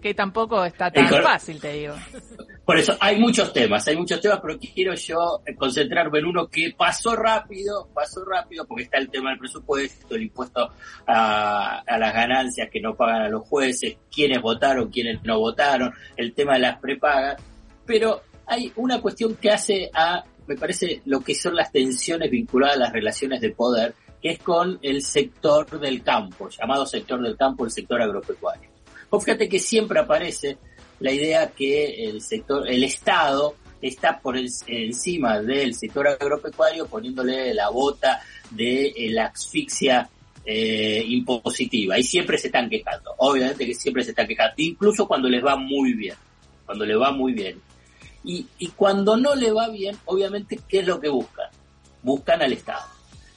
que tampoco está tan fácil, te digo. Por eso hay muchos temas, hay muchos temas, pero quiero yo concentrarme en uno que pasó rápido, pasó rápido, porque está el tema del presupuesto, el impuesto a, las ganancias que no pagan a los jueces, quiénes votaron, quiénes no votaron, el tema de las prepagas, pero hay una cuestión que hace a, me parece, lo que son las tensiones vinculadas a las relaciones de poder, que es con el sector del campo, llamado sector del campo, el sector agropecuario. Fíjate que siempre aparece la idea que el sector, el Estado está por encima del sector agropecuario poniéndole la bota de eh, la asfixia eh, impositiva y siempre se están quejando, obviamente que siempre se están quejando, incluso cuando les va muy bien, cuando les va muy bien. Y, y cuando no le va bien, obviamente, ¿qué es lo que buscan? Buscan al Estado.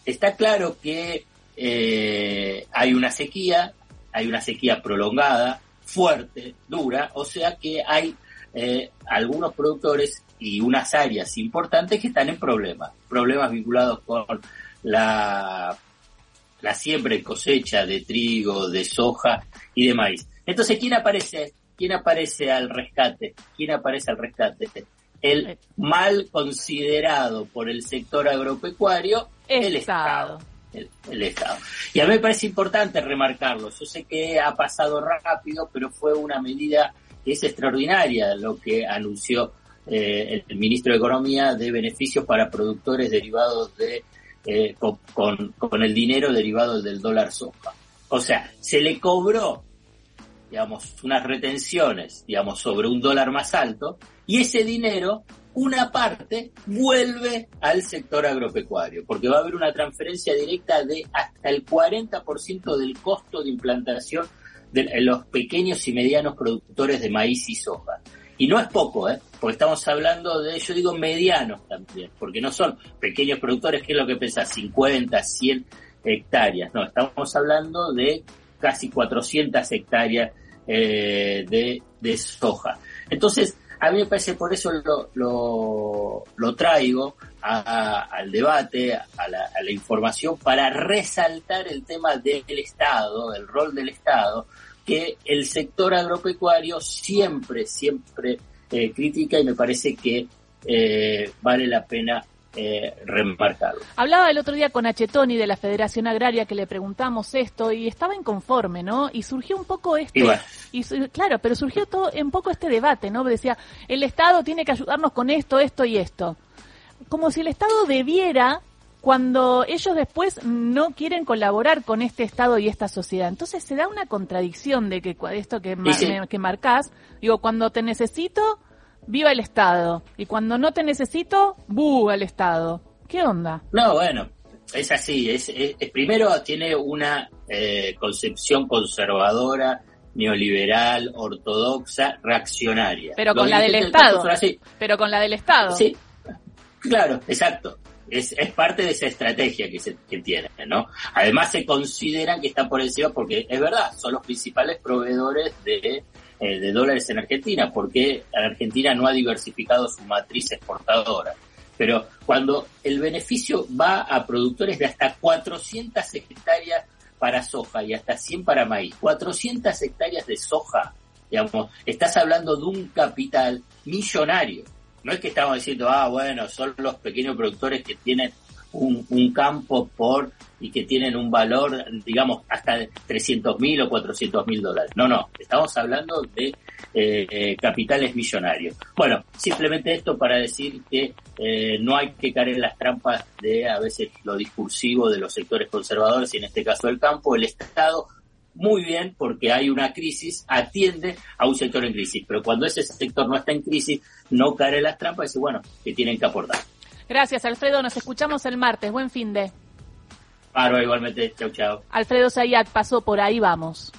Está claro que eh, hay una sequía, hay una sequía prolongada, fuerte, dura, o sea que hay eh, algunos productores y unas áreas importantes que están en problemas, problemas vinculados con la, la siembra y cosecha de trigo, de soja y de maíz. Entonces, ¿quién aparece? ¿Quién aparece al rescate? ¿Quién aparece al rescate? El mal considerado por el sector agropecuario, el Estado el, Estado. Y a mí me parece importante remarcarlo. Yo sé que ha pasado rápido, pero fue una medida que es extraordinaria lo que anunció eh, el, ministro de Economía de beneficios para productores derivados de eh, con, con, el dinero derivado del dólar soja. O sea, se le cobró, digamos, unas retenciones, digamos, sobre un dólar más alto, y ese dinero una parte vuelve al sector agropecuario, porque va a haber una transferencia directa de hasta el 40% del costo de implantación de los pequeños y medianos productores de maíz y soja. Y no es poco, ¿eh? porque estamos hablando de, yo digo medianos también, porque no son pequeños productores, que es lo que pesa 50, 100 hectáreas, no, estamos hablando de casi 400 hectáreas eh, de, de soja. Entonces, a mí me parece por eso lo, lo, traigo al debate, a la, información, para resaltar el tema del Estado, el rol del Estado, que el sector agropecuario siempre, siempre eh, critica y me parece que eh, vale la pena eh, remarcarlo. Hablaba el otro día con Achetoni de la Federación Agraria que le preguntamos esto y estaba inconforme, ¿no? Y surgió un poco este, y, claro, pero surgió todo un poco este debate, ¿no? Decía, el Estado tiene que ayudarnos con esto, esto y esto. Como si el Estado debiera cuando ellos después no quieren colaborar con este Estado y esta sociedad. Entonces se da una contradicción de que esto que, que marcás, digo, cuando te necesito, viva el Estado. Y cuando no te necesito, ¡bu! al Estado. ¿Qué onda? No, bueno, es así. Es, primero tiene una eh, concepción conservadora, neoliberal, ortodoxa, reaccionaria. Pero con la del Estado. Pero con la del Estado. Sí, claro, exacto. Es, es parte de esa estrategia que, se, que tiene, ¿no? Además se consideran que están por encima porque es verdad, son los principales proveedores de eh, de dólares en Argentina, porque Argentina no ha diversificado su matriz exportadora. Pero cuando el beneficio va a productores de hasta 400 hectáreas para soja y hasta 100 para maíz, 400 hectáreas de soja, digamos, estás hablando de un capital millonario. No es que estamos diciendo, ah, bueno, son los pequeños productores que tienen un, un campo por y que tienen un valor, digamos, hasta 300 mil o 400 mil dólares. No, no, estamos hablando de eh, eh, capitales millonarios. Bueno, simplemente esto para decir que eh, no hay que caer en las trampas de a veces lo discursivo de los sectores conservadores y en este caso el campo, el Estado muy bien porque hay una crisis, atiende a un sector en crisis, pero cuando ese sector no está en crisis, no cae en las trampas y dice, bueno, que tienen que aportar. Gracias, Alfredo. Nos escuchamos el martes. Buen fin de. Paro, igualmente. Chau, chau. Alfredo Zayat pasó por ahí, vamos.